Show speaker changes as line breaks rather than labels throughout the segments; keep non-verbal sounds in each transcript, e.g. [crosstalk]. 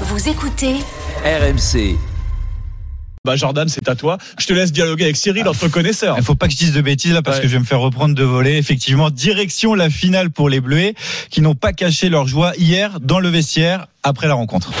Vous écoutez
RMC.
Bah Jordan, c'est à toi. Je te laisse dialoguer avec Cyril entre connaisseurs.
Il faut pas que je dise de bêtises là parce
Ouais.
que je vais me faire reprendre de voler. Effectivement, direction la finale pour les Bleuets qui n'ont pas caché leur joie hier dans le vestiaire après la rencontre.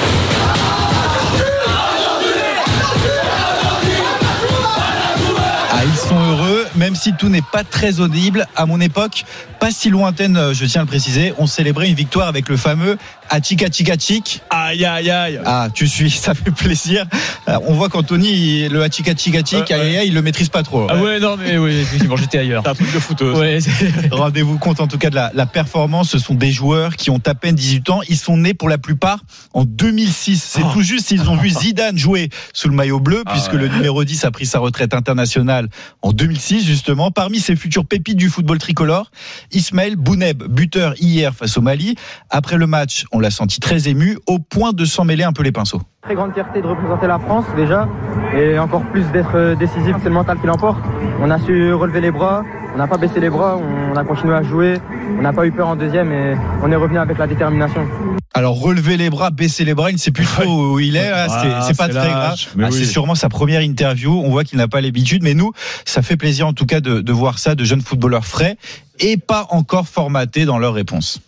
Ah, ils sont heureux, même si tout n'est pas très audible. À mon époque, pas si lointaine, euh, je tiens à le préciser, on célébrait une victoire avec le fameux Chika Chik.
Aïe aïe aïe.
Ah, tu suis, [laughs] ça fait plaisir. Euh, On voit qu'Anthony, le Achika Chika Chik,
Ouais,
aïe, aïe, aïe, il le maîtrise pas trop.
Ah ouais, non, mais oui, effectivement, j'étais ailleurs.
C'est un truc de footeuse.
Ouais, c'est- [laughs]
Rendez-vous compte en tout cas de la, la performance. Ce sont des joueurs qui ont à peine 18 ans. Ils sont nés pour la plupart en 2006. C'est
Oh.
tout juste s'ils ont vu [laughs] Zidane jouer sous le maillot bleu,
Ah
puisque
ouais.
le numéro 10 a pris sa retraite internationale en 2006 justement. Parmi ces futurs pépites du football tricolore, Ismaël Bouneb, buteur hier face au Mali. Après le match, on l'a senti très ému, au point de s'en mêler un peu les pinceaux.
Très grande fierté de représenter la France déjà et encore plus d'être euh, décisif, c'est le mental qui l'emporte. On a su relever les bras, on n'a pas baissé les bras, on a continué à jouer, on n'a pas eu peur en deuxième et on est revenu avec la détermination.
Alors relever les bras, baisser les bras, il ne sait plus trop où il est.
Ah,
c'est pas
c'est
très grave. Ah,
oui.
C'est sûrement sa première interview. On voit qu'il n'a pas l'habitude, mais nous, ça fait plaisir en tout cas de, de voir ça, de jeunes footballeurs frais et pas encore formatés dans leurs réponses.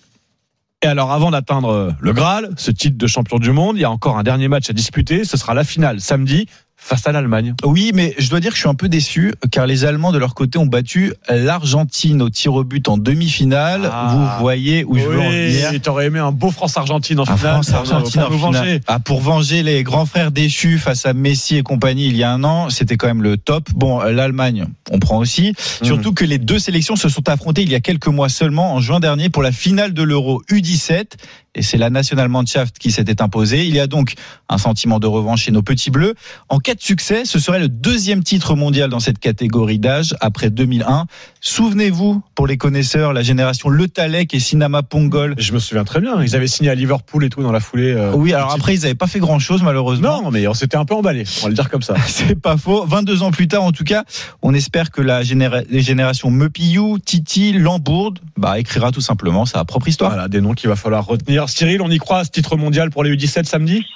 Et alors, avant d'atteindre le Graal, ce titre de champion du monde, il y a encore un dernier match à disputer. Ce sera la finale samedi face à l'Allemagne.
Oui, mais je dois dire que je suis un peu déçu car les Allemands de leur côté ont battu l'Argentine au tir au but en demi-finale.
Ah.
Vous voyez où je veux en venir.
Oui, t'aurais aimé un beau France-Argentine en
Un
finale.
France-Argentine
pour
en finale. Ah, pour venger les grands frères déchus face à Messi et compagnie il y a un an, c'était quand même le top. Bon, l'Allemagne, on prend aussi. Surtout que les deux sélections se sont affrontées il y a quelques mois seulement, en juin dernier, pour la finale de l'Euro U17. Et c'est la Nationalmannschaft qui s'était imposée. Il y a donc un sentiment de revanche chez nos petits bleus. En cas de succès, ce serait le deuxième titre mondial dans cette catégorie d'âge après 2001. Souvenez-vous, pour les connaisseurs, la génération Le Talec et Sinama Pongol.
Je me souviens très bien. Ils avaient signé à Liverpool et tout dans la foulée. euh,
Oui, alors après, ils n'avaient pas fait grand-chose, malheureusement.
Non, mais on s'était un peu emballé. On va le dire comme ça. [laughs]
C'est pas faux. 22 ans plus tard, en tout cas, on espère que la généra- les générations Mepillou, Titi, Lambourde, bah, écrira tout simplement sa propre histoire.
Voilà, des noms qu'il va falloir retenir. Cyril, on y croit à ce titre mondial pour les U17 samedi?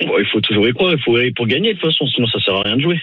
Il faut toujours y croire, il faut y aller pour gagner de toute façon, sinon ça sert à rien de jouer.